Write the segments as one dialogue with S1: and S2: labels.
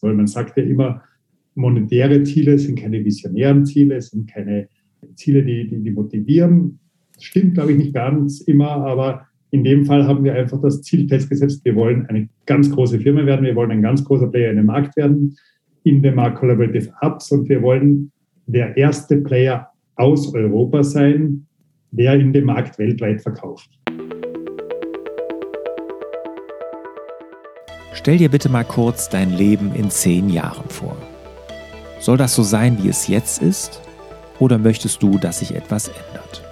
S1: Weil man sagt ja immer, monetäre Ziele sind keine visionären Ziele, sind keine Ziele, die, die, die motivieren. Das stimmt, glaube ich, nicht ganz immer, aber in dem Fall haben wir einfach das Ziel festgesetzt, wir wollen eine ganz große Firma werden, wir wollen ein ganz großer Player in dem Markt werden, in dem Markt Collaborative Apps und wir wollen der erste Player aus Europa sein, der in dem Markt weltweit verkauft.
S2: Stell dir bitte mal kurz dein Leben in zehn Jahren vor. Soll das so sein, wie es jetzt ist? Oder möchtest du, dass sich etwas ändert?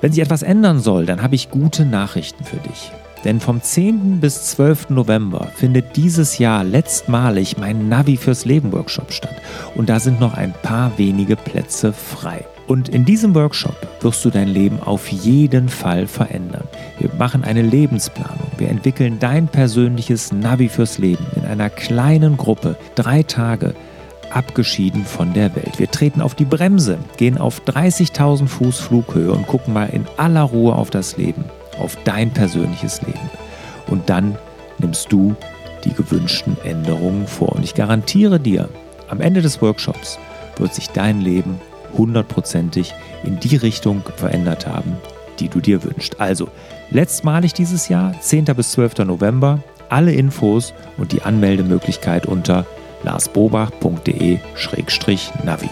S2: Wenn sich etwas ändern soll, dann habe ich gute Nachrichten für dich. Denn vom 10. bis 12. November findet dieses Jahr letztmalig mein Navi fürs Leben Workshop statt. Und da sind noch ein paar wenige Plätze frei. Und in diesem Workshop wirst du dein Leben auf jeden Fall verändern. Wir machen eine Lebensplanung. Wir entwickeln dein persönliches Navi fürs Leben in einer kleinen Gruppe. Drei Tage abgeschieden von der Welt. Wir treten auf die Bremse, gehen auf 30.000 Fuß Flughöhe und gucken mal in aller Ruhe auf das Leben, auf dein persönliches Leben. Und dann nimmst du die gewünschten Änderungen vor. Und ich garantiere dir, am Ende des Workshops wird sich dein Leben hundertprozentig in die Richtung verändert haben, die du dir wünschst. Also, letztmalig dieses Jahr, 10. bis 12. November, alle Infos und die Anmeldemöglichkeit unter larsbobach.de-navi.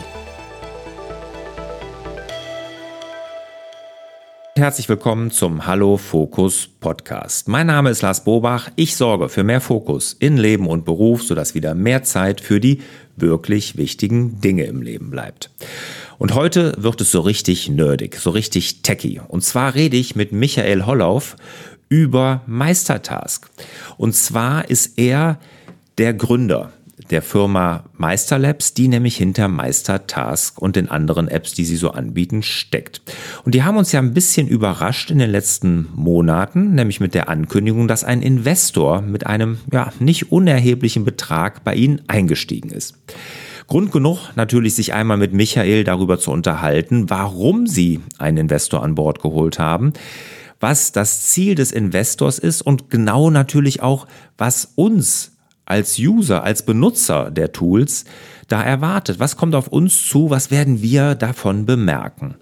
S2: Herzlich willkommen zum Hallo Fokus Podcast. Mein Name ist Lars Bobach. Ich sorge für mehr Fokus in Leben und Beruf, sodass wieder mehr Zeit für die wirklich wichtigen Dinge im Leben bleibt. Und heute wird es so richtig nerdig, so richtig techy. Und zwar rede ich mit Michael Hollauf über Meistertask. Und zwar ist er der Gründer der Firma Meisterlabs, die nämlich hinter Meistertask und den anderen Apps, die sie so anbieten, steckt. Und die haben uns ja ein bisschen überrascht in den letzten Monaten, nämlich mit der Ankündigung, dass ein Investor mit einem ja nicht unerheblichen Betrag bei ihnen eingestiegen ist. Grund genug, natürlich sich einmal mit Michael darüber zu unterhalten, warum sie einen Investor an Bord geholt haben, was das Ziel des Investors ist und genau natürlich auch, was uns als User, als Benutzer der Tools da erwartet. Was kommt auf uns zu? Was werden wir davon bemerken?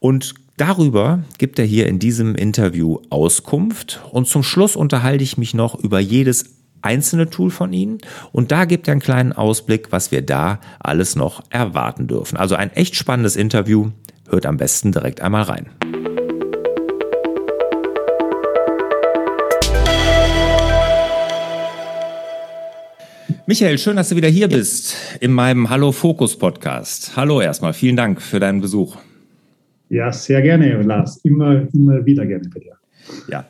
S2: Und darüber gibt er hier in diesem Interview Auskunft. Und zum Schluss unterhalte ich mich noch über jedes einzelne Tool von Ihnen und da gibt er einen kleinen Ausblick, was wir da alles noch erwarten dürfen. Also ein echt spannendes Interview. Hört am besten direkt einmal rein. Michael, schön, dass du wieder hier bist in meinem Hallo Fokus Podcast. Hallo erstmal, vielen Dank für deinen Besuch.
S1: Ja, sehr gerne, Lars. Immer, immer wieder gerne bei dir.
S2: Ja.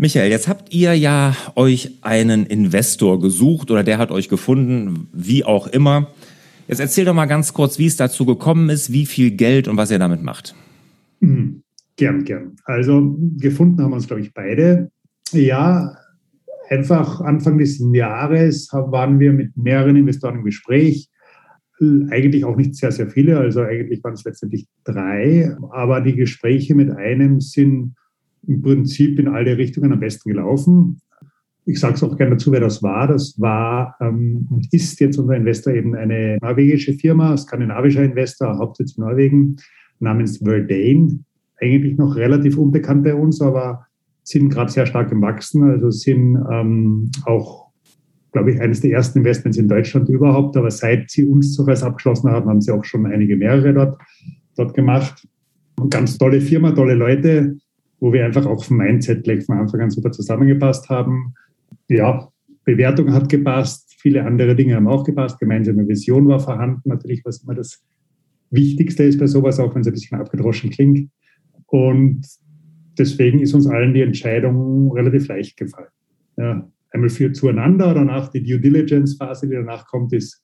S2: Michael, jetzt habt ihr ja euch einen Investor gesucht oder der hat euch gefunden, wie auch immer. Jetzt erzähl doch mal ganz kurz, wie es dazu gekommen ist, wie viel Geld und was ihr damit macht.
S1: Mhm. Gern, gern. Also gefunden haben wir uns, glaube ich, beide. Ja, einfach Anfang des Jahres waren wir mit mehreren Investoren im Gespräch. Eigentlich auch nicht sehr, sehr viele, also eigentlich waren es letztendlich drei. Aber die Gespräche mit einem sind im Prinzip in alle Richtungen am besten gelaufen. Ich sage es auch gerne dazu, wer das war. Das war ähm, und ist jetzt unser Investor eben eine norwegische Firma, skandinavischer Investor, Hauptsitz in Norwegen, namens Verdane. Eigentlich noch relativ unbekannt bei uns, aber sind gerade sehr stark im Wachsen, also sind ähm, auch, glaube ich, eines der ersten Investments in Deutschland überhaupt. Aber seit sie uns Zureis abgeschlossen haben, haben sie auch schon einige mehrere dort, dort gemacht. Und ganz tolle Firma, tolle Leute, wo wir einfach auch vom Mindset gleich von Anfang an super zusammengepasst haben. Ja, Bewertung hat gepasst, viele andere Dinge haben auch gepasst, gemeinsame Vision war vorhanden, natürlich, was immer das Wichtigste ist bei sowas, auch wenn es ein bisschen abgedroschen klingt. Und deswegen ist uns allen die Entscheidung relativ leicht gefallen. Ja, einmal für zueinander, danach die Due Diligence-Phase, die danach kommt, ist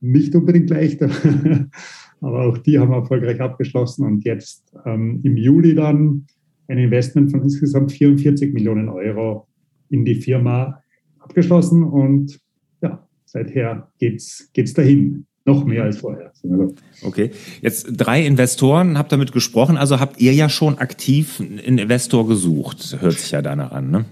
S1: nicht unbedingt leicht, aber auch die haben wir erfolgreich abgeschlossen und jetzt ähm, im Juli dann ein Investment von insgesamt 44 Millionen Euro in die Firma abgeschlossen und ja, seither geht's, geht's dahin. Noch mehr als vorher.
S2: Okay. Jetzt drei Investoren habt damit gesprochen, also habt ihr ja schon aktiv einen Investor gesucht, hört sich ja danach an, ne?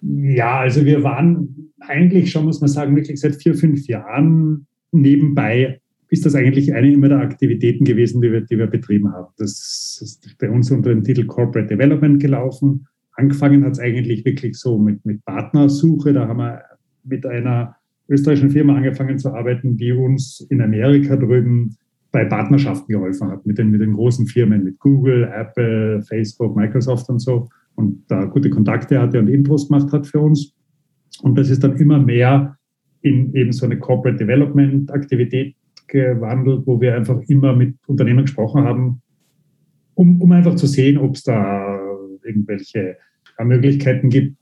S1: Ja, also wir waren eigentlich schon, muss man sagen, wirklich seit vier, fünf Jahren nebenbei ist das eigentlich eine immer der Aktivitäten gewesen, die wir, die wir betrieben haben. Das ist bei uns unter dem Titel Corporate Development gelaufen. Angefangen hat es eigentlich wirklich so mit, mit Partnersuche. Da haben wir mit einer österreichischen Firma angefangen zu arbeiten, die uns in Amerika drüben bei Partnerschaften geholfen hat, mit den, mit den großen Firmen, mit Google, Apple, Facebook, Microsoft und so. Und da gute Kontakte hatte und Intros gemacht hat für uns. Und das ist dann immer mehr in eben so eine Corporate Development Aktivität gewandelt, wo wir einfach immer mit Unternehmen gesprochen haben, um, um einfach zu sehen, ob es da irgendwelche Möglichkeiten gibt,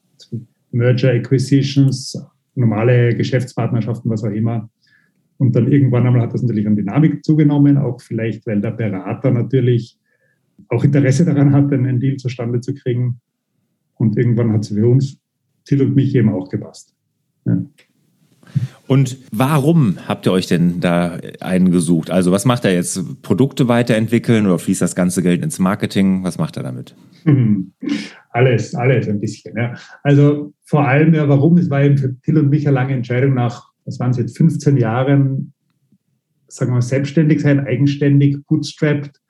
S1: Merger, Acquisitions, normale Geschäftspartnerschaften, was auch immer. Und dann irgendwann einmal hat das natürlich an Dynamik zugenommen, auch vielleicht, weil der Berater natürlich auch Interesse daran hat, einen Deal zustande zu kriegen. Und irgendwann hat es für uns, Till und mich eben auch gepasst. Ja.
S2: Und warum habt ihr euch denn da einen gesucht? Also was macht er jetzt? Produkte weiterentwickeln oder fließt das ganze Geld ins Marketing? Was macht er damit?
S1: Alles, alles ein bisschen. Ja. Also vor allem, ja, warum? Es war eben für Till und mich eine lange Entscheidung nach, was waren es jetzt, 15 Jahren, sagen wir mal, selbstständig sein, eigenständig, bootstrapped.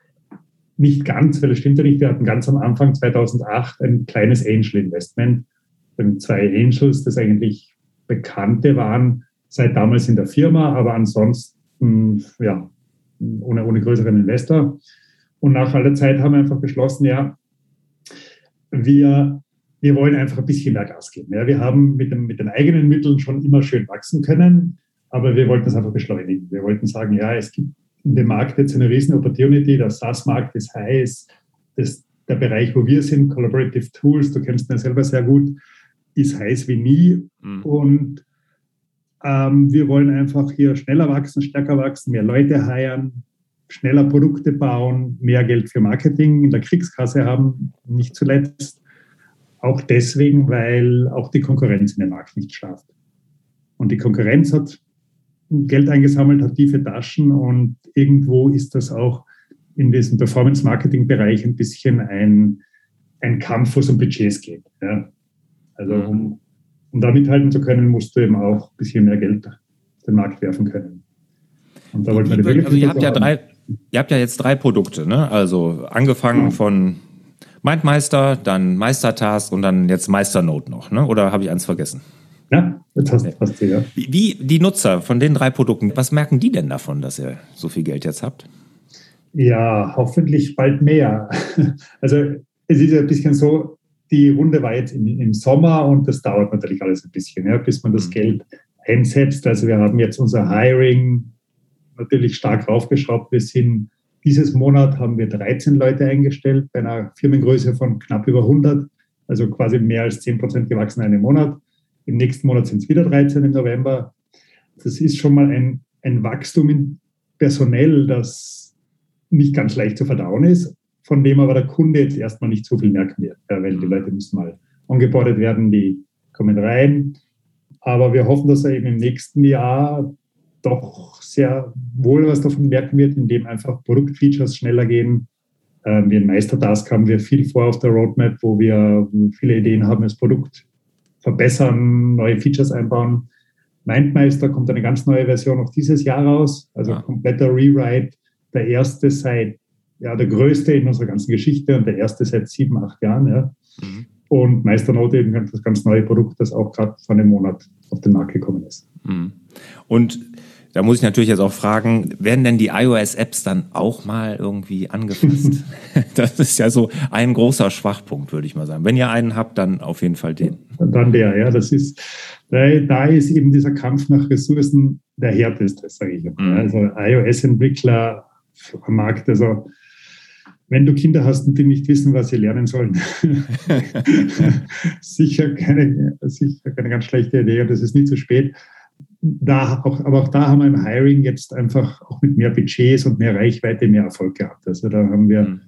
S1: Nicht ganz, weil es stimmt ja nicht. Wir hatten ganz am Anfang 2008 ein kleines Angel-Investment. Zwei Angels, das eigentlich Bekannte waren, seit damals in der Firma, aber ansonsten, ja, ohne, ohne größeren Investor. Und nach aller Zeit haben wir einfach beschlossen, ja, wir, wir wollen einfach ein bisschen mehr Gas geben. Ja, wir haben mit, dem, mit den eigenen Mitteln schon immer schön wachsen können, aber wir wollten das einfach beschleunigen. Wir wollten sagen, ja, es gibt in dem Markt jetzt eine riesen Opportunity, der SaaS-Markt ist heiß, das, der Bereich, wo wir sind, Collaborative Tools, du kennst ihn ja selber sehr gut, ist heiß wie nie. Mhm. Und ähm, wir wollen einfach hier schneller wachsen, stärker wachsen, mehr Leute heiern, schneller Produkte bauen, mehr Geld für Marketing in der Kriegskasse haben, nicht zuletzt. Auch deswegen, weil auch die Konkurrenz in dem Markt nicht schlaft. Und die Konkurrenz hat Geld eingesammelt, hat tiefe Taschen und irgendwo ist das auch in diesem Performance-Marketing-Bereich ein bisschen ein, ein Kampf, wo es um Budgets geht. Ja. Also mhm. um, um da mithalten zu können, musst du eben auch ein bisschen mehr Geld den Markt werfen können.
S2: Und da wollten wir die Also ihr habt ja drei, ihr habt ja jetzt drei Produkte, ne? Also angefangen ja. von Mindmeister, dann Meistertask und dann jetzt Meisternote noch, ne? Oder habe ich eins vergessen?
S1: Ja, jetzt hast, hast du ja.
S2: Wie, wie die Nutzer von den drei Produkten, was merken die denn davon, dass ihr so viel Geld jetzt habt?
S1: Ja, hoffentlich bald mehr. Also es ist ja ein bisschen so, die Runde war jetzt im, im, Sommer und das dauert natürlich alles ein bisschen, ja, bis man das mhm. Geld einsetzt. Also wir haben jetzt unser Hiring natürlich stark raufgeschraubt. Wir sind dieses Monat haben wir 13 Leute eingestellt bei einer Firmengröße von knapp über 100, also quasi mehr als 10 Prozent gewachsen in einem Monat. Im nächsten Monat sind es wieder 13 im November. Das ist schon mal ein, ein Wachstum in personell, das nicht ganz leicht zu verdauen ist von dem aber der Kunde jetzt erstmal nicht so viel merken wird, weil die Leute müssen mal angebordet werden, die kommen rein. Aber wir hoffen, dass er eben im nächsten Jahr doch sehr wohl was davon merken wird, indem einfach Produktfeatures schneller gehen. Ähm, wie ein Meistertask haben wir viel vor auf der Roadmap, wo wir viele Ideen haben, das Produkt verbessern, neue Features einbauen. Mindmeister kommt eine ganz neue Version auch dieses Jahr raus, also ja. kompletter Rewrite, der erste seit ja, der größte in unserer ganzen Geschichte und der erste seit sieben, acht Jahren. Ja. Mhm. Und Meisternote eben das ganz neue Produkt, das auch gerade vor einem Monat auf den Markt gekommen ist. Mhm.
S2: Und da muss ich natürlich jetzt auch fragen, werden denn die iOS-Apps dann auch mal irgendwie angefasst? das ist ja so ein großer Schwachpunkt, würde ich mal sagen. Wenn ihr einen habt, dann auf jeden Fall den.
S1: Dann der, ja. Das ist, da ist eben dieser Kampf nach Ressourcen der härteste, sage ich mal. Mhm. Also iOS-Entwickler am Markt, also wenn du Kinder hast und die nicht wissen, was sie lernen sollen, sicher, keine, sicher keine ganz schlechte Idee und es ist nicht zu spät. Da auch, aber auch da haben wir im Hiring jetzt einfach auch mit mehr Budgets und mehr Reichweite mehr Erfolg gehabt. Also da haben wir, mhm.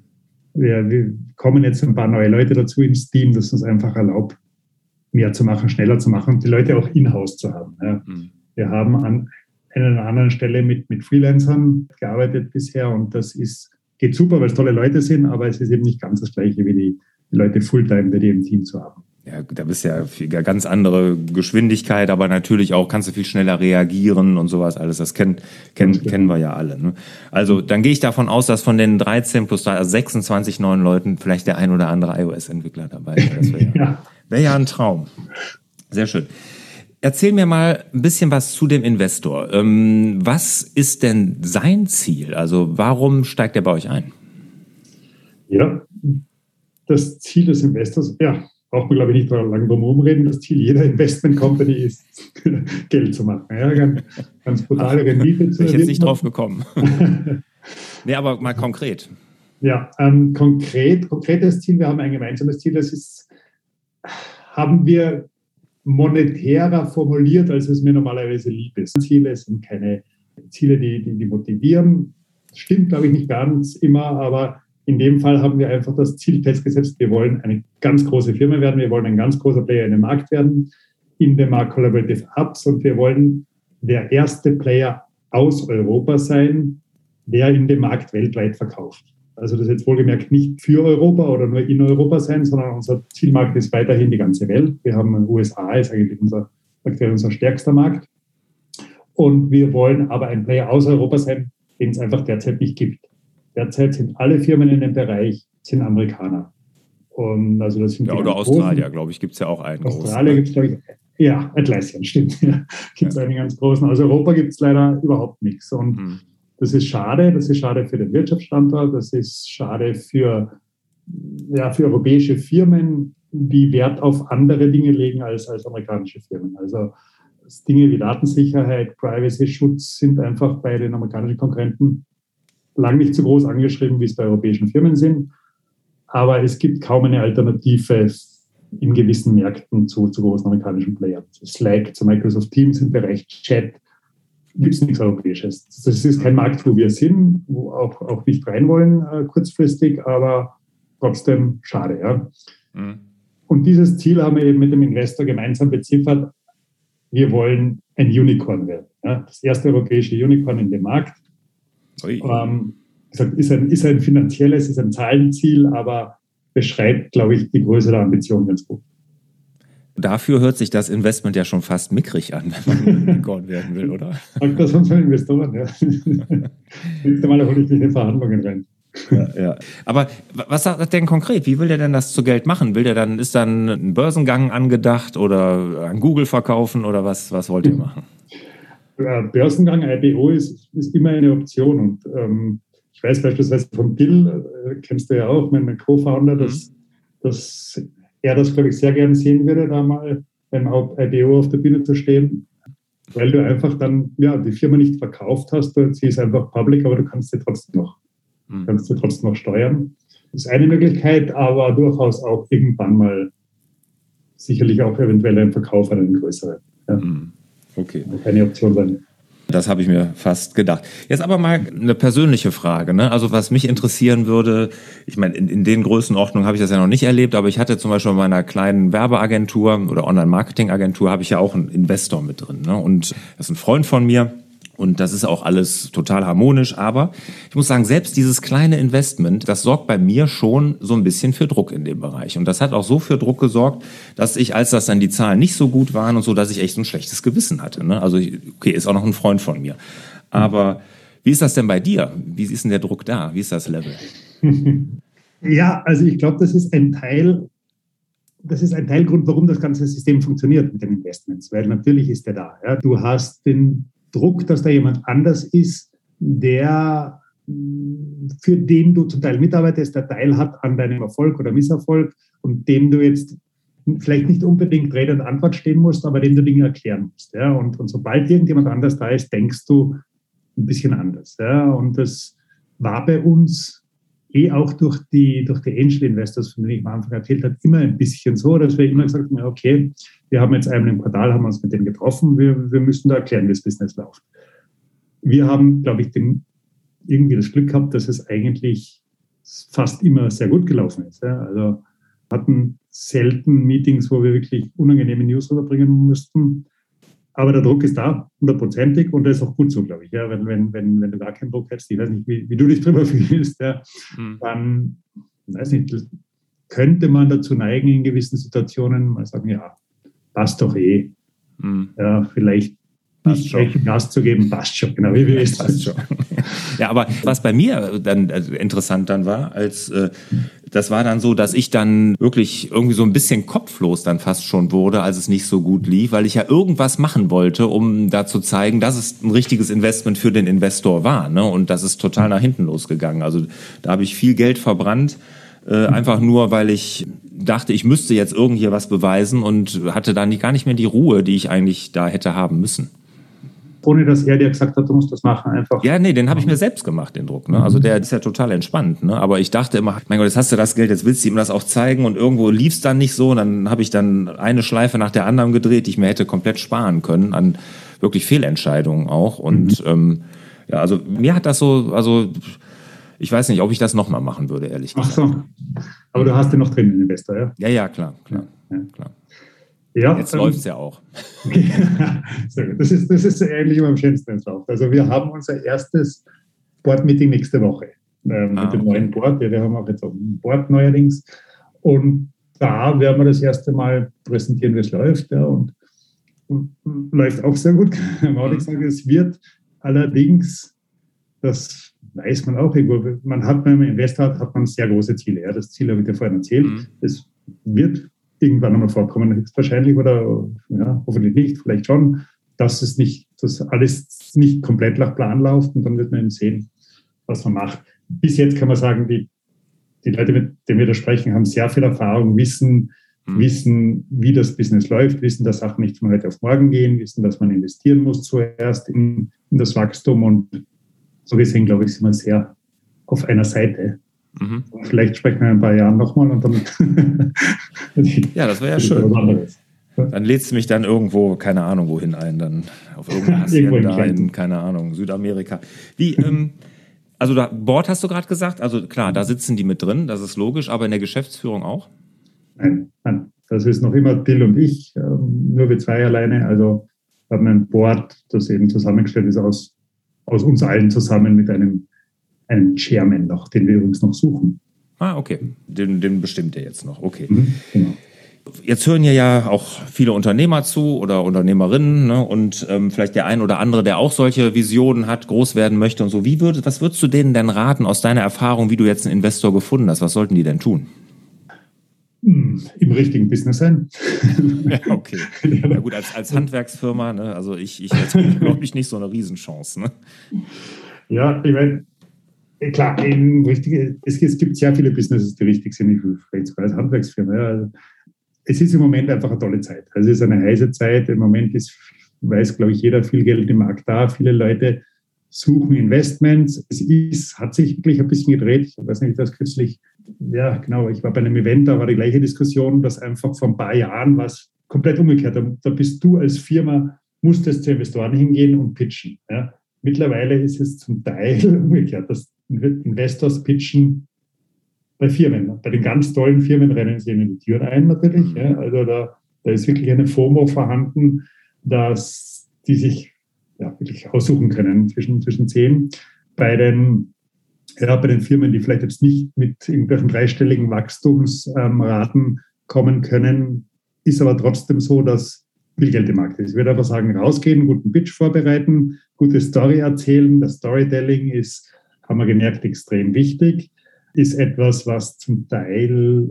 S1: wir, wir kommen jetzt ein paar neue Leute dazu ins Team, das uns einfach erlaubt, mehr zu machen, schneller zu machen und die Leute auch in-house zu haben. Ja. Mhm. Wir haben an einer anderen Stelle mit, mit Freelancern gearbeitet bisher und das ist geht super, weil es tolle Leute sind, aber es ist eben nicht ganz das Gleiche wie die, die Leute Fulltime bei dir im Team zu haben.
S2: ja, da bist ja eine ganz andere Geschwindigkeit, aber natürlich auch kannst du viel schneller reagieren und sowas alles. Das kennen, kennen, kennen wir ja alle. Ne? Also dann gehe ich davon aus, dass von den 13 plus 3, also 26 neuen Leuten vielleicht der ein oder andere iOS-Entwickler dabei ist. Das wäre ja, ja. Wär ja ein Traum. Sehr schön. Erzähl mir mal ein bisschen was zu dem Investor. Ähm, was ist denn sein Ziel? Also warum steigt er bei euch ein?
S1: Ja, das Ziel des Investors, ja, braucht man, glaube ich, nicht lange drum herum reden. Das Ziel jeder Investment Company ist, Geld zu machen. Ja, ganz, ganz brutale
S2: Rendite zu Bin ich jetzt nicht drauf gekommen. nee, aber mal konkret.
S1: Ja, ähm, konkret, konkretes Ziel, wir haben ein gemeinsames Ziel, das ist, haben wir monetärer formuliert, als es mir normalerweise lieb ist. Ziele sind keine Ziele, die, die, die motivieren. Stimmt, glaube ich, nicht ganz immer, aber in dem Fall haben wir einfach das Ziel festgesetzt, wir wollen eine ganz große Firma werden, wir wollen ein ganz großer Player in dem Markt werden, in dem Markt Collaborative Apps und wir wollen der erste Player aus Europa sein, der in dem Markt weltweit verkauft. Also das jetzt wohlgemerkt nicht für Europa oder nur in Europa sein, sondern unser Zielmarkt ist weiterhin die ganze Welt. Wir haben USA, ist eigentlich unser, unser stärkster Markt. Und wir wollen aber ein Player aus Europa sein, den es einfach derzeit nicht gibt. Derzeit sind alle Firmen in dem Bereich sind Amerikaner.
S2: Und also das sind ja, oder Australier, glaube ich, gibt es ja auch einen.
S1: Australier gibt es, glaube ich, ja, Atlassian, stimmt. Ja, gibt es ja. einen ganz großen. Also Europa gibt es leider überhaupt nichts. Und hm. Das ist schade. Das ist schade für den Wirtschaftsstandort. Das ist schade für, ja, für europäische Firmen, die Wert auf andere Dinge legen als, als amerikanische Firmen. Also Dinge wie Datensicherheit, Privacy-Schutz sind einfach bei den amerikanischen Konkurrenten lang nicht so groß angeschrieben, wie es bei europäischen Firmen sind. Aber es gibt kaum eine Alternative in gewissen Märkten zu, zu großen amerikanischen Playern. Slack, zu Microsoft Teams im Bereich Chat gibt es nichts Europäisches. Das ist kein Markt, wo wir sind, wo auch, auch nicht rein wollen äh, kurzfristig, aber trotzdem schade. Ja. Mhm. Und dieses Ziel haben wir eben mit dem Investor gemeinsam beziffert. Wir wollen ein Unicorn werden. Ja. Das erste europäische Unicorn in dem Markt. Ähm, ist, ein, ist ein finanzielles, ist ein Zahlenziel, aber beschreibt, glaube ich, die Größe der Ambition ganz gut.
S2: Dafür hört sich das Investment ja schon fast mickrig an, wenn man Unicorn werden will, oder?
S1: Sagt das unsere Investoren, ja. Nächste Mal hole ich mich in Verhandlungen rein.
S2: Ja, ja. Aber was sagt er denn konkret? Wie will der denn das zu Geld machen? Will der dann, ist dann ein Börsengang angedacht oder an Google verkaufen oder was, was wollt ihr machen?
S1: Börsengang, IPO ist, ist immer eine Option. Und ähm, ich weiß beispielsweise von Bill, äh, kennst du ja auch, mein, Co-Founder, mhm. dass, dass er das, glaube ich, sehr gerne sehen würde, da mal beim IPO auf der Bühne zu stehen. Weil du einfach dann ja, die Firma nicht verkauft hast, sie ist einfach public, aber du kannst sie trotzdem noch, mhm. kannst sie trotzdem noch steuern. Das ist eine Möglichkeit, aber durchaus auch irgendwann mal sicherlich auch eventuell ein Verkauf an einen größeren. Ja. Mhm.
S2: Okay. Keine Option sein. Das habe ich mir fast gedacht. Jetzt aber mal eine persönliche Frage. Ne? Also was mich interessieren würde, ich meine, in, in den Größenordnungen habe ich das ja noch nicht erlebt, aber ich hatte zum Beispiel bei meiner kleinen Werbeagentur oder Online-Marketing-Agentur habe ich ja auch einen Investor mit drin. Ne? Und das ist ein Freund von mir, und das ist auch alles total harmonisch. Aber ich muss sagen, selbst dieses kleine Investment, das sorgt bei mir schon so ein bisschen für Druck in dem Bereich. Und das hat auch so für Druck gesorgt, dass ich, als das dann die Zahlen nicht so gut waren und so, dass ich echt so ein schlechtes Gewissen hatte. Ne? Also, okay, ist auch noch ein Freund von mir. Aber wie ist das denn bei dir? Wie ist denn der Druck da? Wie ist das Level?
S1: Ja, also ich glaube, das ist ein Teil, das ist ein Teilgrund, warum das ganze System funktioniert mit den Investments, weil natürlich ist der da. Ja. Du hast den Druck, dass da jemand anders ist, der für den du zum Teil mitarbeitest, der Teil hat an deinem Erfolg oder Misserfolg und dem du jetzt vielleicht nicht unbedingt Rede und Antwort stehen musst, aber dem du Dinge erklären musst. Ja? Und, und sobald irgendjemand anders da ist, denkst du ein bisschen anders. Ja? Und das war bei uns eh auch durch die, durch die Angel Investors, von denen ich am Anfang erzählt habe, immer ein bisschen so, dass wir immer gesagt haben, okay, wir haben jetzt einmal im Quartal, haben uns mit denen getroffen, wir, wir müssen da erklären, wie das Business läuft. Wir haben, glaube ich, den, irgendwie das Glück gehabt, dass es eigentlich fast immer sehr gut gelaufen ist. Ja. Also hatten selten Meetings, wo wir wirklich unangenehme News rüberbringen mussten. Aber der Druck ist da, hundertprozentig, und das ist auch gut so, glaube ich. Ja, wenn, wenn, wenn, wenn du gar keinen Druck hättest, ich weiß nicht, wie, wie du dich drüber fühlst, ja, hm. dann, weiß nicht, könnte man dazu neigen, in gewissen Situationen mal sagen, ja, passt doch eh. Mhm. Ja, vielleicht nicht gleich Gas zu geben, passt schon, genau wie wir es passt
S2: schon. ja, aber was bei mir dann also interessant dann war, als äh, das war dann so, dass ich dann wirklich irgendwie so ein bisschen kopflos dann fast schon wurde, als es nicht so gut lief, weil ich ja irgendwas machen wollte, um da zu zeigen, dass es ein richtiges Investment für den Investor war. Ne? Und das ist total nach hinten losgegangen. Also da habe ich viel Geld verbrannt, äh, einfach nur, weil ich dachte, ich müsste jetzt irgendwie was beweisen und hatte dann gar nicht mehr die Ruhe, die ich eigentlich da hätte haben müssen
S1: ohne dass er dir gesagt hat, du musst das machen, einfach.
S2: Ja, nee, den habe ich mir selbst gemacht, den Druck. Ne? Also der ist ja total entspannt. Ne? Aber ich dachte immer, mein Gott, jetzt hast du das Geld, jetzt willst du ihm das auch zeigen und irgendwo lief es dann nicht so. Und dann habe ich dann eine Schleife nach der anderen gedreht, die ich mir hätte komplett sparen können an wirklich Fehlentscheidungen auch. Und mhm. ähm, ja, also mir hat das so, also ich weiß nicht, ob ich das nochmal machen würde, ehrlich gesagt. Ach so.
S1: Aber du hast den noch drin, den Investor, ja?
S2: Ja, ja, klar, klar, ja. klar. Ja, Jetzt ähm, läuft es ja auch.
S1: das, ist, das ist eigentlich immer am schönsten, läuft. Also wir haben unser erstes Board-Meeting nächste Woche ähm, ah, mit dem okay. neuen Board. Ja, wir haben auch jetzt auch ein Board neuerdings. Und da werden wir das erste Mal präsentieren, wie es läuft. Ja, und, und läuft auch sehr gut, kann man auch nicht sagen. Es wird allerdings, das weiß man auch irgendwo, man hat, wenn man Investor hat, hat man sehr große Ziele. Ja, das Ziel habe ich dir vorhin erzählt. Mhm. Es wird irgendwann einmal vorkommen, höchstwahrscheinlich oder ja, hoffentlich nicht, vielleicht schon, dass es nicht, dass alles nicht komplett nach Plan läuft und dann wird man eben sehen, was man macht. Bis jetzt kann man sagen, die, die Leute, mit denen wir da sprechen, haben sehr viel Erfahrung, wissen, mhm. wissen, wie das Business läuft, wissen, dass Sachen nicht von heute auf morgen gehen, wissen, dass man investieren muss zuerst in, in das Wachstum und so gesehen, glaube ich, sind wir sehr auf einer Seite. Mhm. Vielleicht sprechen wir in ein paar Jahren nochmal und dann.
S2: ja, das wäre ja schön. Dann lädst du mich dann irgendwo, keine Ahnung, wohin ein, dann auf irgendeine Hacienda in, keine Ahnung, Südamerika. Wie, ähm, also da, Board hast du gerade gesagt, also klar, da sitzen die mit drin, das ist logisch, aber in der Geschäftsführung auch?
S1: Nein, nein. Das ist noch immer Till und ich, ähm, nur wir zwei alleine. Also haben ein Board, das eben zusammengestellt ist aus, aus uns allen zusammen mit einem einen Chairman noch, den wir übrigens noch suchen.
S2: Ah, okay. Den, den bestimmt ihr jetzt noch. Okay. Mhm, genau. Jetzt hören hier ja auch viele Unternehmer zu oder Unternehmerinnen ne? und ähm, vielleicht der ein oder andere, der auch solche Visionen hat, groß werden möchte und so. Wie würd, was würdest du denen denn raten aus deiner Erfahrung, wie du jetzt einen Investor gefunden hast? Was sollten die denn tun?
S1: Hm, Im richtigen Business sein.
S2: Ja, okay. Ja gut, als, als Handwerksfirma, ne? also ich, ich glaube ich nicht so eine Riesenchance. Ne?
S1: Ja, ich meine, klar, eben richtige, es, es, gibt sehr viele Businesses, die richtig sind. Ich rede sogar als Handwerksfirma. Ja. Es ist im Moment einfach eine tolle Zeit. Also es ist eine heiße Zeit. Im Moment ist, weiß, glaube ich, jeder viel Geld im Markt da. Viele Leute suchen Investments. Es ist, hat sich wirklich ein bisschen gedreht. Ich weiß nicht, das kürzlich, ja, genau, ich war bei einem Event, da war die gleiche Diskussion, dass einfach vor ein paar Jahren was komplett umgekehrt. Da, da bist du als Firma, musstest zu Investoren hingehen und pitchen. Ja. Mittlerweile ist es zum Teil umgekehrt, dass Investors pitchen bei Firmen. Bei den ganz tollen Firmen rennen sie in die Türen ein natürlich. Mhm. Ja. Also da, da ist wirklich eine FOMO vorhanden, dass die sich ja, wirklich aussuchen können zwischen, zwischen zehn. Bei den, ja, bei den Firmen, die vielleicht jetzt nicht mit irgendwelchen dreistelligen Wachstumsraten ähm, kommen können, ist aber trotzdem so, dass viel Geld im Markt ist. Ich würde einfach sagen, rausgehen, guten Pitch vorbereiten, gute Story erzählen. Das Storytelling ist haben wir gemerkt, extrem wichtig, ist etwas, was zum Teil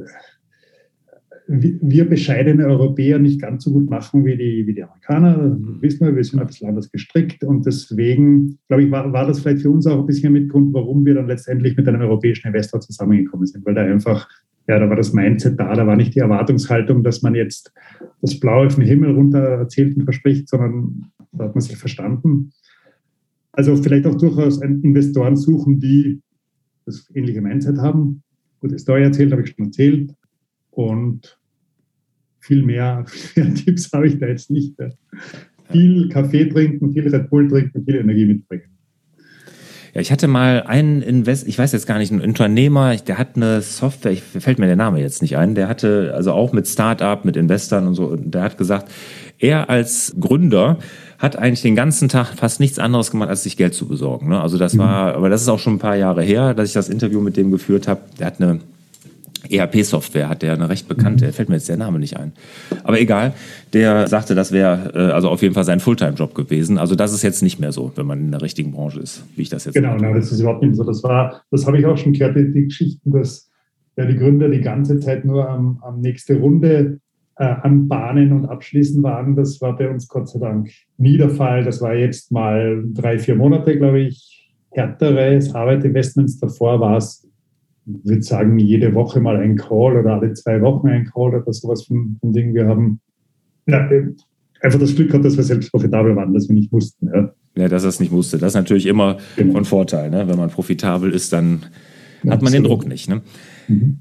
S1: wir bescheidene Europäer nicht ganz so gut machen wie die, wie die Amerikaner. Mhm. Wissen wir, wir sind ein bisschen anders gestrickt und deswegen, glaube ich, war, war das vielleicht für uns auch ein bisschen ein Mitgrund, warum wir dann letztendlich mit einem europäischen Investor zusammengekommen sind, weil da einfach, ja, da war das Mindset da, da war nicht die Erwartungshaltung, dass man jetzt das Blaue vom Himmel runter erzählt und verspricht, sondern da hat man sich verstanden. Also vielleicht auch durchaus Investoren suchen, die das ähnliche Mindset haben. Gute Story erzählt, habe ich schon erzählt. Und viel mehr, viel mehr Tipps habe ich da jetzt nicht. Viel Kaffee trinken, viel Red Bull trinken, viel Energie mitbringen.
S2: Ja, ich hatte mal einen Invest, ich weiß jetzt gar nicht, ein Unternehmer, der hat eine Software, ich, fällt mir der Name jetzt nicht ein, der hatte also auch mit Start-up, mit Investoren und so, der hat gesagt, er als Gründer hat eigentlich den ganzen Tag fast nichts anderes gemacht, als sich Geld zu besorgen. Ne? Also das mhm. war, aber das ist auch schon ein paar Jahre her, dass ich das Interview mit dem geführt habe. Der hat eine ERP-Software hat der eine recht bekannte, mhm. fällt mir jetzt der Name nicht ein. Aber egal, der sagte, das wäre äh, also auf jeden Fall sein Fulltime-Job gewesen. Also das ist jetzt nicht mehr so, wenn man in der richtigen Branche ist, wie ich das jetzt
S1: Genau, nein, das ist überhaupt nicht so. Das war, das habe ich auch schon gehört, die, die Geschichten, dass ja, die Gründer die ganze Zeit nur am, am nächste Runde äh, anbahnen und abschließen waren. Das war bei uns Gott sei Dank nie der Fall. Das war jetzt mal drei, vier Monate, glaube ich, härteres Arbeitinvestments. Davor war es, ich würde sagen, jede Woche mal ein Call oder alle zwei Wochen ein Call oder sowas von, von Dingen. Wir haben ja, einfach das Glück gehabt, dass wir selbst profitabel waren, dass wir nicht mussten. Ja.
S2: Ja, dass er es nicht musste. Das ist natürlich immer genau. von Vorteil. Ne? Wenn man profitabel ist, dann hat man den Druck nicht. Ne? Mhm.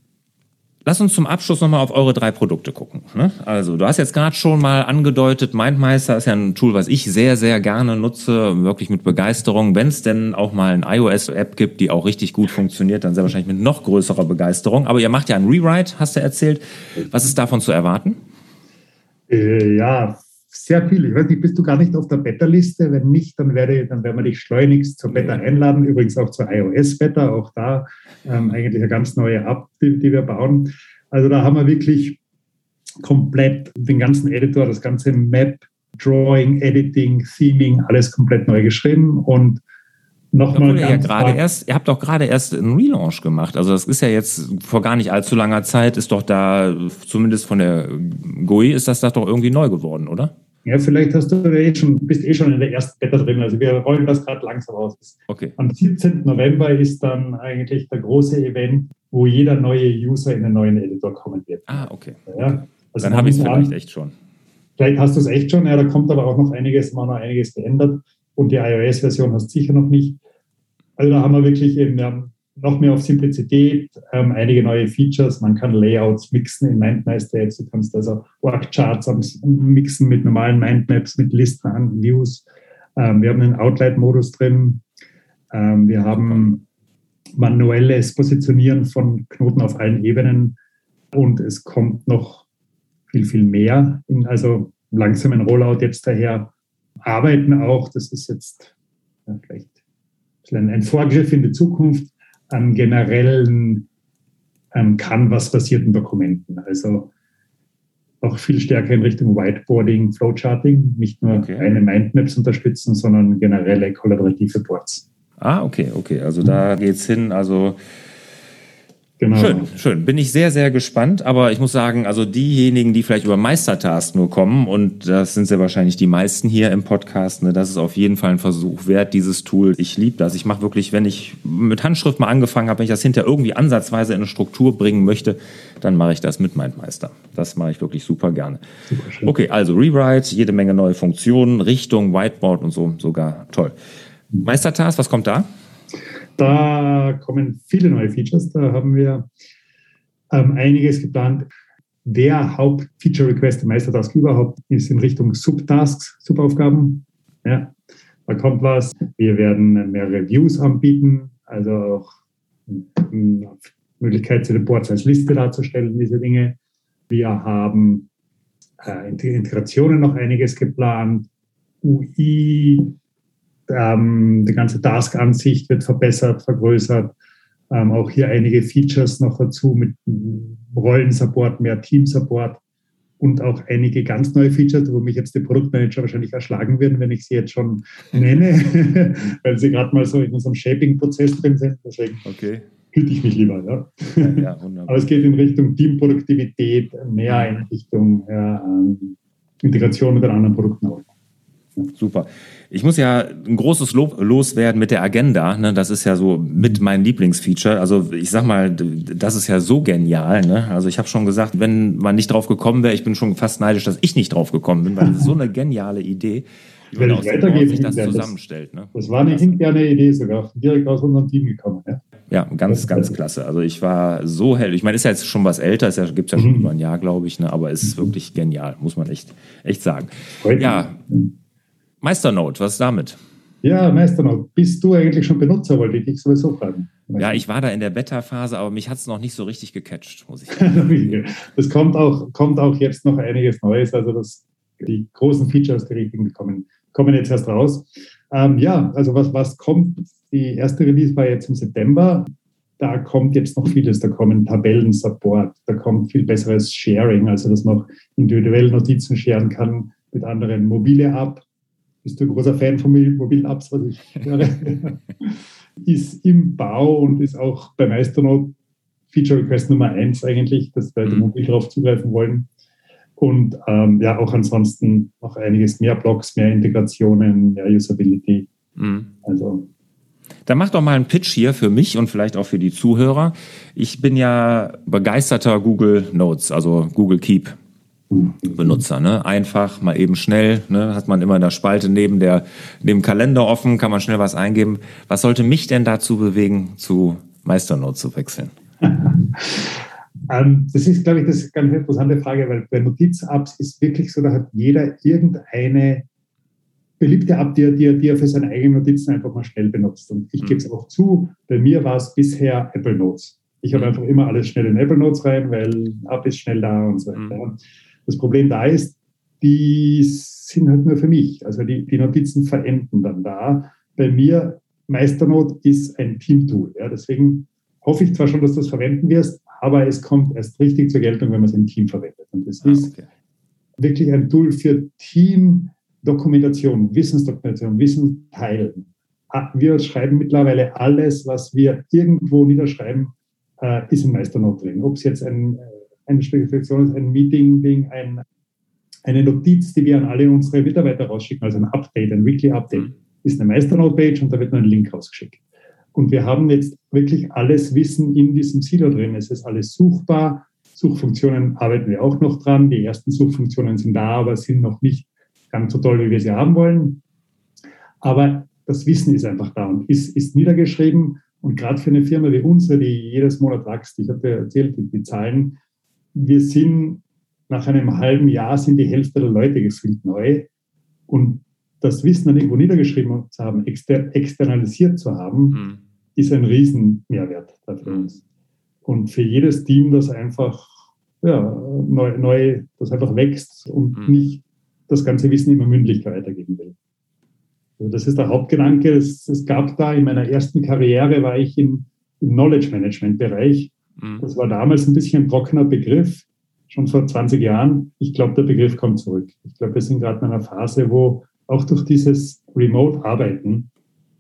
S2: Lass uns zum Abschluss nochmal auf eure drei Produkte gucken. Ne? Also, du hast jetzt gerade schon mal angedeutet, Mindmeister ist ja ein Tool, was ich sehr, sehr gerne nutze, wirklich mit Begeisterung. Wenn es denn auch mal eine iOS-App gibt, die auch richtig gut funktioniert, dann sehr wahrscheinlich mit noch größerer Begeisterung. Aber ihr macht ja einen Rewrite, hast du erzählt. Was ist davon zu erwarten?
S1: Äh, ja, sehr viel. Ich weiß nicht, bist du gar nicht auf der Beta-Liste? Wenn nicht, dann, werde, dann werden wir dich schleunigst zur Beta einladen. Übrigens auch zur iOS-Beta, auch da ähm, eigentlich eine ganz neue App, die, die wir bauen. Also da haben wir wirklich komplett den ganzen Editor, das ganze Map, Drawing, Editing, Theming, alles komplett neu geschrieben und nochmal
S2: ja gerade erst, ihr habt doch gerade erst einen Relaunch gemacht. Also das ist ja jetzt vor gar nicht allzu langer Zeit, ist doch da, zumindest von der GUI, ist das doch irgendwie neu geworden, oder?
S1: Ja, vielleicht hast du eh schon, bist eh schon in der ersten Beta drin. Also wir rollen das gerade langsam aus.
S2: Okay.
S1: Am 17. November ist dann eigentlich der große Event, wo jeder neue User in den neuen Editor kommen wird.
S2: Ah, okay. Ja, also dann habe ich es vielleicht echt schon.
S1: Vielleicht hast du es echt schon, ja, da kommt aber auch noch einiges, mal noch einiges geändert. Und die iOS-Version hast du sicher noch nicht. Also da haben wir wirklich eben, wir haben noch mehr auf Simplizität, ähm, einige neue Features. Man kann Layouts mixen in MindMeister Apps. Du kannst also Org-Charts mixen mit normalen Mindmaps, mit Listen an Views. Ähm, wir haben einen Outlight-Modus drin. Ähm, wir haben manuelles Positionieren von Knoten auf allen Ebenen. Und es kommt noch viel, viel mehr. In, also langsamen Rollout jetzt daher arbeiten auch. Das ist jetzt ja, vielleicht ein Vorgriff in die Zukunft am generellen ähm, Canvas-basierten Dokumenten. Also auch viel stärker in Richtung Whiteboarding, Flowcharting, nicht nur okay. reine Mindmaps unterstützen, sondern generelle kollaborative Boards.
S2: Ah, okay, okay. Also da geht es hin. Also Genau. Schön, schön. Bin ich sehr, sehr gespannt. Aber ich muss sagen, also diejenigen, die vielleicht über Meistertask nur kommen, und das sind sehr wahrscheinlich die meisten hier im Podcast, ne, das ist auf jeden Fall ein Versuch wert, dieses Tool. Ich liebe das. Ich mache wirklich, wenn ich mit Handschrift mal angefangen habe, wenn ich das hinter irgendwie ansatzweise in eine Struktur bringen möchte, dann mache ich das mit Mindmeister. Das mache ich wirklich super gerne. Super okay, also Rewrite, jede Menge neue Funktionen, Richtung, Whiteboard und so, sogar toll. Meistertask, was kommt da?
S1: Da kommen viele neue Features. Da haben wir ähm, einiges geplant. Der Haupt-Feature-Request im Meistertask überhaupt ist in Richtung Subtasks, Subaufgaben. Ja, da kommt was. Wir werden mehrere Views anbieten, also auch hm, Möglichkeit, den Boards als Liste darzustellen, diese Dinge. Wir haben äh, Integrationen noch einiges geplant. UI, ähm, die ganze Task-Ansicht wird verbessert, vergrößert. Ähm, auch hier einige Features noch dazu mit Rollensupport, mehr Team-Support und auch einige ganz neue Features, wo mich jetzt die Produktmanager wahrscheinlich erschlagen würden, wenn ich sie jetzt schon nenne, weil sie gerade mal so in unserem Shaping-Prozess drin sind. Deswegen okay. hüte ich mich lieber. Ja. Ja, ja, Aber es geht in Richtung Teamproduktivität, mehr in Richtung ja, ähm, Integration mit den anderen Produkten auch.
S2: Super. Ich muss ja ein großes Lob loswerden mit der Agenda. Ne? Das ist ja so mit meinem Lieblingsfeature. Also ich sag mal, das ist ja so genial. Ne? Also ich habe schon gesagt, wenn man nicht drauf gekommen wäre, ich bin schon fast neidisch, dass ich nicht drauf gekommen bin, weil das ist so eine geniale Idee,
S1: wie man aus dem sich das zusammenstellt. Ne? Das war eine interne Idee sogar, direkt aus unserem Team gekommen. Ja,
S2: ja ganz, ganz klasse. Also ich war so hell. Ich meine, ist ja jetzt schon was älter, es ja, gibt ja schon mhm. über ein Jahr, glaube ich, ne? aber es ist mhm. wirklich genial, muss man echt, echt sagen. Heute. Ja. Meisternote, was ist damit?
S1: Ja, Meisternote. Bist du eigentlich schon Benutzer, wollte ich dich sowieso fragen.
S2: Ja, ich war da in der Beta-Phase, aber mich hat es noch nicht so richtig gecatcht, muss ich sagen.
S1: Es kommt auch, kommt auch jetzt noch einiges Neues. Also das, die großen Features, die richtigen, kommen, kommen jetzt erst raus. Ähm, ja, also was, was kommt? Die erste Release war jetzt im September. da kommt jetzt noch vieles. Da kommen Tabellen-Support, da kommt viel besseres Sharing, also dass man auch individuell Notizen scheren kann mit anderen. Mobile App, bist du ein großer Fan von mobilen Apps, was ich höre, ist im Bau und ist auch bei Meisternot Feature Request Nummer eins eigentlich, dass Leute mhm. mobil darauf zugreifen wollen. Und ähm, ja, auch ansonsten noch einiges mehr Blogs, mehr Integrationen, mehr Usability. Mhm.
S2: Also dann mach doch mal einen Pitch hier für mich und vielleicht auch für die Zuhörer. Ich bin ja begeisterter Google Notes, also Google Keep. Benutzer, ne? Einfach, mal eben schnell, ne? Hat man immer in der Spalte neben der, neben Kalender offen, kann man schnell was eingeben. Was sollte mich denn dazu bewegen, zu Meisternote zu wechseln?
S1: ähm, das ist, glaube ich, das ist eine ganz interessante Frage, weil bei Notiz-Apps ist wirklich so, da hat jeder irgendeine beliebte App, die er, die, er, die er für seine eigenen Notizen einfach mal schnell benutzt. Und ich mhm. gebe es auch zu, bei mir war es bisher Apple Notes. Ich habe mhm. einfach immer alles schnell in Apple Notes rein, weil App ist schnell da und so weiter. Mhm. Das Problem da ist, die sind halt nur für mich. Also die, die Notizen verenden dann da. Bei mir, Meisternote ist ein Teamtool. Ja, deswegen hoffe ich zwar schon, dass du das verwenden wirst, aber es kommt erst richtig zur Geltung, wenn man es im Team verwendet. Und das ah, ist wirklich ein Tool für Team, Dokumentation, Wissensdokumentation, Wissen teilen. Ah, wir schreiben mittlerweile alles, was wir irgendwo niederschreiben, äh, ist in Meisternote drin. Ob es jetzt ein, eine Spezifikation ist, ein Meeting-Ding, ein, eine Notiz, die wir an alle unsere Mitarbeiter rausschicken, also ein Update, ein Weekly Update, mhm. ist eine Meisternote-Page und da wird nur ein Link rausgeschickt. Und wir haben jetzt wirklich alles Wissen in diesem Silo drin. Es ist alles suchbar. Suchfunktionen arbeiten wir auch noch dran. Die ersten Suchfunktionen sind da, aber sind noch nicht ganz so toll, wie wir sie haben wollen. Aber das Wissen ist einfach da und ist, ist niedergeschrieben. Und gerade für eine Firma wie unsere, die jedes Monat wächst, ich habe erzählt, die, die Zahlen, wir sind nach einem halben Jahr sind die Hälfte der Leute gefühlt neu. Und das Wissen dann irgendwo niedergeschrieben zu haben, exter externalisiert zu haben, mhm. ist ein Riesenmehrwert für uns. Und für jedes Team, das einfach ja, neu, neu, das einfach wächst und mhm. nicht das ganze Wissen immer mündlich weitergeben will. Also das ist der Hauptgedanke. Es, es, gab da in meiner ersten Karriere, war ich im, im Knowledge Management Bereich. Mhm. Das war damals ein bisschen ein trockener Begriff, schon vor 20 Jahren. Ich glaube, der Begriff kommt zurück. Ich glaube, wir sind gerade in einer Phase, wo auch durch dieses Remote-Arbeiten,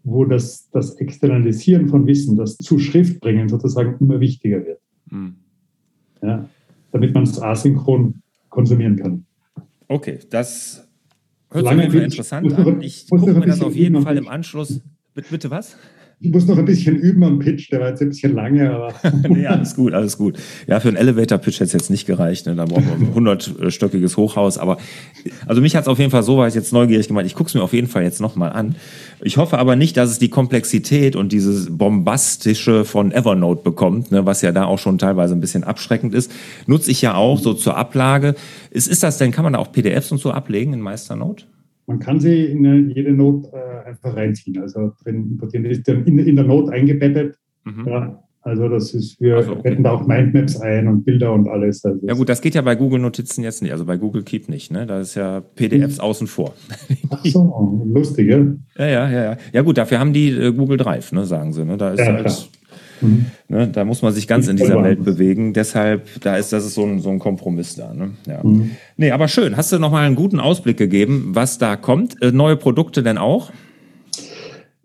S1: wo das, das Externalisieren von Wissen, das zu Schrift bringen sozusagen immer wichtiger wird. Mhm. Ja, damit man es asynchron konsumieren kann.
S2: Okay, das hört sich jeden Fall interessant an. Ich gucke mir das auf jeden Fall im Anschluss. Bitte, bitte was?
S1: Ich muss noch ein bisschen üben am Pitch, der war jetzt ein bisschen lange, aber.
S2: nee, alles gut, alles gut. Ja, für einen Elevator-Pitch hätte es jetzt nicht gereicht. Ne? Da brauchen wir ein 100-stöckiges Hochhaus. Aber also mich hat es auf jeden Fall so weit jetzt neugierig gemacht. Ich gucke es mir auf jeden Fall jetzt nochmal an. Ich hoffe aber nicht, dass es die Komplexität und dieses Bombastische von Evernote bekommt, ne? was ja da auch schon teilweise ein bisschen abschreckend ist. Nutze ich ja auch so zur Ablage. Ist, ist das denn, kann man da auch PDFs und so ablegen in Meisternote?
S1: Man kann sie in jede Not äh, einfach reinziehen, also drin importieren. Die ist dann in, in der Not eingebettet. Mhm. Ja, also das ist, wir also, okay. betten da auch Mindmaps ein und Bilder und alles. Also
S2: ja gut, das geht ja bei Google Notizen jetzt nicht, also bei Google Keep nicht, ne? Da ist ja PDFs mhm. außen vor.
S1: Ach so, lustig, ja?
S2: Ja, ja, ja. Ja gut, dafür haben die äh, Google Drive, ne, sagen sie. Ne? Da ist ja, halt, Mhm. Ne, da muss man sich ganz in dieser Welt bewegen. Deshalb, da ist das ist so ein, so ein Kompromiss da. Ne? Ja. Mhm. Nee, aber schön. Hast du noch mal einen guten Ausblick gegeben, was da kommt? Äh, neue Produkte denn auch?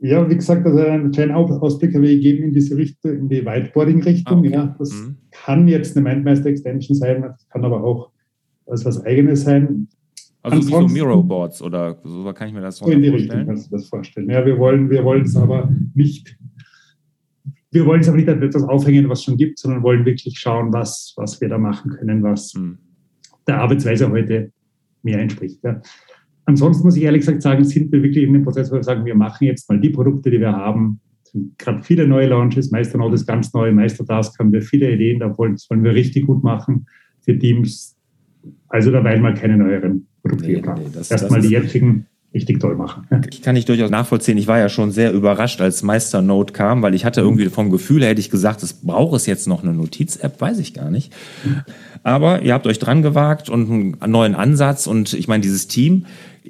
S1: Ja, wie gesagt, also einen kleinen Ausblick habe ich gegeben in diese Richtung, in die Whiteboarding-Richtung. Ah, okay. Ja, das mhm. kann jetzt eine Mindmeister-Extension sein, das kann aber auch als was Eigenes sein.
S2: Also Ansonsten, wie so Miro-Boards oder so kann ich mir das so in die
S1: vorstellen? Richtung kannst du das vorstellen. Ja, wir wollen, wir wollen es aber nicht wir wollen es aber nicht an etwas aufhängen, was schon gibt, sondern wollen wirklich schauen, was, was wir da machen können, was mhm. der Arbeitsweise heute mehr entspricht. Ja. Ansonsten muss ich ehrlich gesagt sagen, sind wir wirklich in dem Prozess, wo wir sagen, wir machen jetzt mal die Produkte, die wir haben. Es sind gerade viele neue Launches, Meisternote ist ganz neu, Meistertask haben wir viele Ideen, da wollen, das wollen wir richtig gut machen für Teams. Also da werden wir keine neueren Produkte nee, geplant. Nee, Erstmal die jetzigen richtig toll machen.
S2: Ich kann ich durchaus nachvollziehen. Ich war ja schon sehr überrascht, als Meister Note kam, weil ich hatte irgendwie vom Gefühl, hätte ich gesagt, es braucht es jetzt noch eine Notiz-App, weiß ich gar nicht. Aber ihr habt euch dran gewagt und einen neuen Ansatz und ich meine, dieses Team,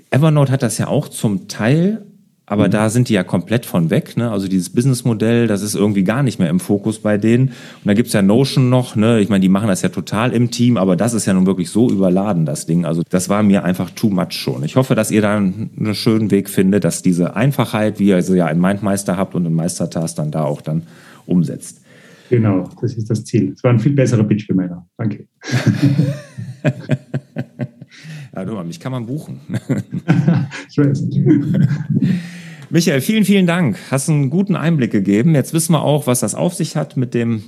S2: Evernote hat das ja auch zum Teil aber mhm. da sind die ja komplett von weg. Ne? Also dieses Businessmodell, das ist irgendwie gar nicht mehr im Fokus bei denen. Und da gibt's ja Notion noch, ne? ich meine, die machen das ja total im Team, aber das ist ja nun wirklich so überladen, das Ding. Also das war mir einfach too much schon. Ich hoffe, dass ihr da einen schönen Weg findet, dass diese Einfachheit, wie ihr sie ja in Mindmeister habt und in Meistertask dann da auch dann umsetzt.
S1: Genau, das ist das Ziel. Es war ein viel besserer Pitch für meiner. Danke.
S2: ja, du, mich kann man buchen. ich weiß nicht. Michael, vielen, vielen Dank. Hast einen guten Einblick gegeben. Jetzt wissen wir auch, was das auf sich hat mit dem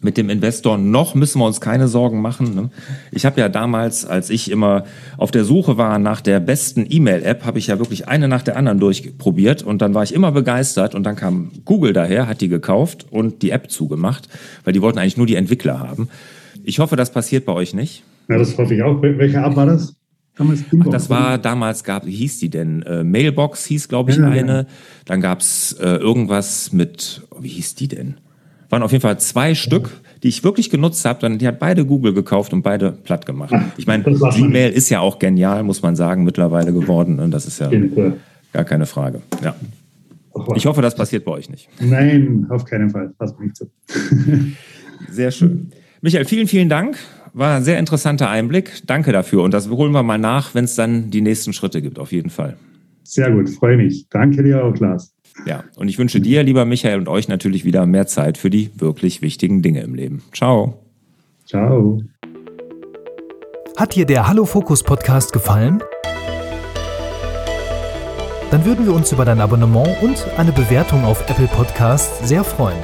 S2: mit dem Investor noch müssen wir uns keine Sorgen machen. Ne? Ich habe ja damals, als ich immer auf der Suche war nach der besten E-Mail-App, habe ich ja wirklich eine nach der anderen durchprobiert und dann war ich immer begeistert und dann kam Google daher, hat die gekauft und die App zugemacht, weil die wollten eigentlich nur die Entwickler haben. Ich hoffe, das passiert bei euch nicht.
S1: Ja, das hoffe ich auch. Welche App war das?
S2: Damals Ach, das war damals gab, wie hieß die denn? Äh, Mailbox hieß, glaube ich, ja, eine. Ja. Dann gab's äh, irgendwas mit, wie hieß die denn? Waren auf jeden Fall zwei Stück, die ich wirklich genutzt habe. Dann die hat beide Google gekauft und beide platt gemacht. Ich meine, Gmail ist ja auch genial, muss man sagen, mittlerweile geworden. Und das ist ja gar keine Frage. Ja. Ich hoffe, das passiert bei euch nicht.
S1: Nein, auf keinen Fall. Passt nicht so.
S2: Sehr schön. Michael, vielen, vielen Dank. War ein sehr interessanter Einblick. Danke dafür. Und das holen wir mal nach, wenn es dann die nächsten Schritte gibt, auf jeden Fall.
S1: Sehr gut, freue mich. Danke dir auch, Lars.
S2: Ja, und ich wünsche dir, lieber Michael, und euch natürlich wieder mehr Zeit für die wirklich wichtigen Dinge im Leben. Ciao.
S1: Ciao.
S3: Hat dir der Hallo Fokus Podcast gefallen? Dann würden wir uns über dein Abonnement und eine Bewertung auf Apple Podcasts sehr freuen.